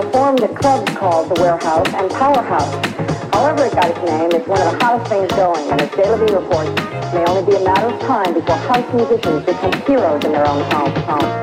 performed at clubs called the Warehouse and Powerhouse. However it got its name, it's one of the hottest things going, and as Levine reports, may only be a matter of time before house musicians become heroes in their own home, home.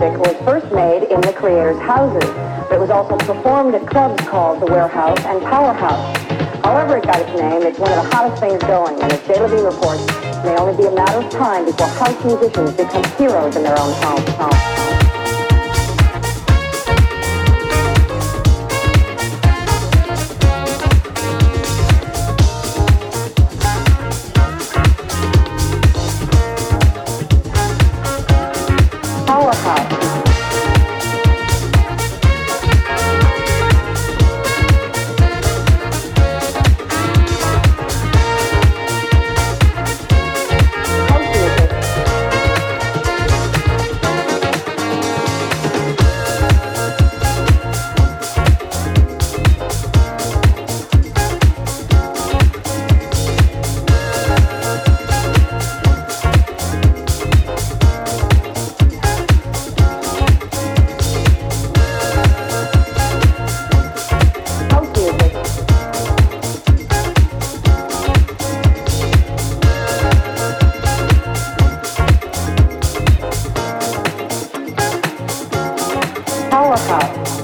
Music was first made in the creators' houses, but it was also performed at clubs called the Warehouse and Powerhouse. However it got its name, it's one of the hottest things going, and as Jay Levine reports, it may only be a matter of time before house musicians become heroes in their own home. Colocado.